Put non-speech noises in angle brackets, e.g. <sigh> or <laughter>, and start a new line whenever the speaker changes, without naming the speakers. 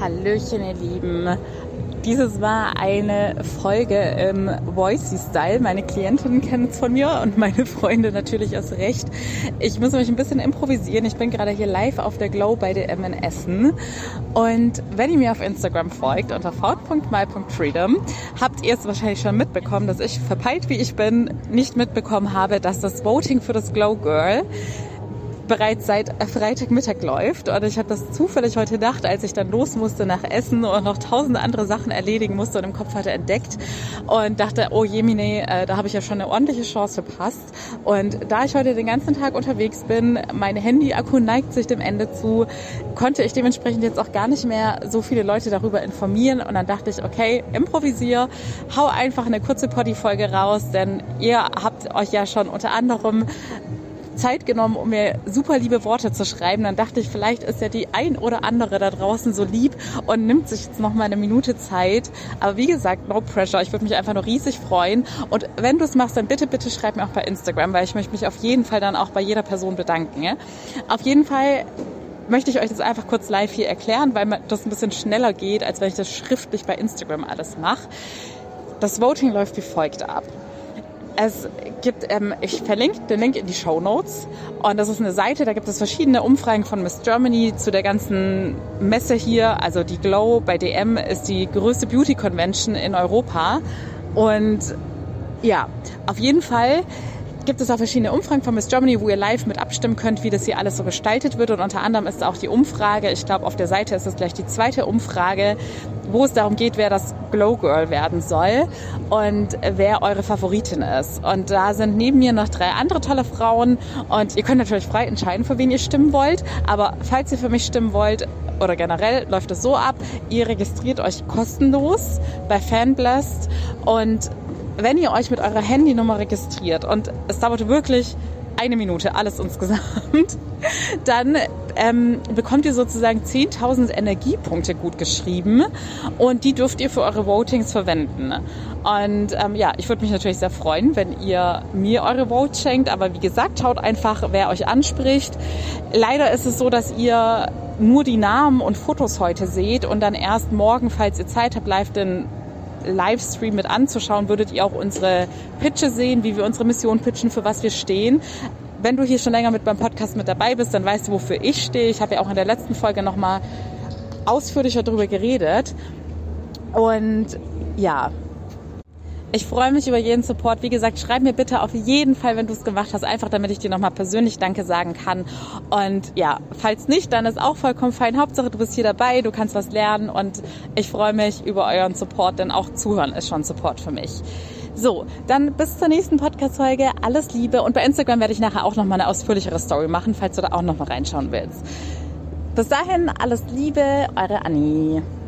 Hallöchen, ihr Lieben. Dieses war eine Folge im Voicey-Style. Meine Klientinnen kennen es von mir und meine Freunde natürlich aus Recht. Ich muss mich ein bisschen improvisieren. Ich bin gerade hier live auf der Glow bei DM in Essen. Und wenn ihr mir auf Instagram folgt, unter fort.my.freedom, habt ihr es wahrscheinlich schon mitbekommen, dass ich, verpeilt wie ich bin, nicht mitbekommen habe, dass das Voting für das Glow Girl bereits seit Freitagmittag läuft. Und ich habe das zufällig heute Nacht, als ich dann los musste nach Essen und noch tausend andere Sachen erledigen musste und im Kopf hatte entdeckt und dachte, oh Jemine, äh, da habe ich ja schon eine ordentliche Chance verpasst. Und da ich heute den ganzen Tag unterwegs bin, mein Handy-Akku neigt sich dem Ende zu, konnte ich dementsprechend jetzt auch gar nicht mehr so viele Leute darüber informieren. Und dann dachte ich, okay, improvisier, hau einfach eine kurze Poddy-Folge raus, denn ihr habt euch ja schon unter anderem Zeit genommen, um mir super liebe Worte zu schreiben. Dann dachte ich, vielleicht ist ja die ein oder andere da draußen so lieb und nimmt sich jetzt noch mal eine Minute Zeit. Aber wie gesagt, no pressure. Ich würde mich einfach nur riesig freuen. Und wenn du es machst, dann bitte, bitte schreib mir auch bei Instagram, weil ich möchte mich auf jeden Fall dann auch bei jeder Person bedanken. Ja? Auf jeden Fall möchte ich euch das einfach kurz live hier erklären, weil das ein bisschen schneller geht, als wenn ich das schriftlich bei Instagram alles mache. Das Voting läuft wie folgt ab. Es gibt, ähm, ich verlinke den Link in die Show Notes und das ist eine Seite, da gibt es verschiedene Umfragen von Miss Germany zu der ganzen Messe hier. Also die Glow bei DM ist die größte Beauty Convention in Europa und ja, auf jeden Fall gibt es auch verschiedene Umfragen von Miss Germany, wo ihr live mit abstimmen könnt, wie das hier alles so gestaltet wird. Und unter anderem ist auch die Umfrage, ich glaube auf der Seite ist es gleich die zweite Umfrage, wo es darum geht, wer das Glow Girl werden soll und wer eure Favoritin ist. Und da sind neben mir noch drei andere tolle Frauen und ihr könnt natürlich frei entscheiden, für wen ihr stimmen wollt. Aber falls ihr für mich stimmen wollt, oder generell läuft es so ab, ihr registriert euch kostenlos bei Fanblast und wenn ihr euch mit eurer Handynummer registriert und es dauert wirklich eine Minute, alles insgesamt, <laughs> dann ähm, bekommt ihr sozusagen 10.000 Energiepunkte gut geschrieben und die dürft ihr für eure Votings verwenden. Und ähm, ja, ich würde mich natürlich sehr freuen, wenn ihr mir eure Vote schenkt, aber wie gesagt, schaut einfach, wer euch anspricht. Leider ist es so, dass ihr nur die Namen und Fotos heute seht und dann erst morgen, falls ihr Zeit habt, live den Livestream mit anzuschauen, würdet ihr auch unsere Pitche sehen, wie wir unsere Mission pitchen, für was wir stehen. Wenn du hier schon länger mit beim Podcast mit dabei bist, dann weißt du, wofür ich stehe. Ich habe ja auch in der letzten Folge nochmal ausführlicher darüber geredet. Und ja, ich freue mich über jeden Support. Wie gesagt, schreib mir bitte auf jeden Fall, wenn du es gemacht hast, einfach damit ich dir nochmal persönlich Danke sagen kann. Und ja, falls nicht, dann ist auch vollkommen fein. Hauptsache, du bist hier dabei, du kannst was lernen und ich freue mich über euren Support, denn auch zuhören ist schon Support für mich. So, dann bis zur nächsten Podcast-Folge. Alles Liebe. Und bei Instagram werde ich nachher auch nochmal eine ausführlichere Story machen, falls du da auch nochmal reinschauen willst. Bis dahin, alles Liebe, eure Annie.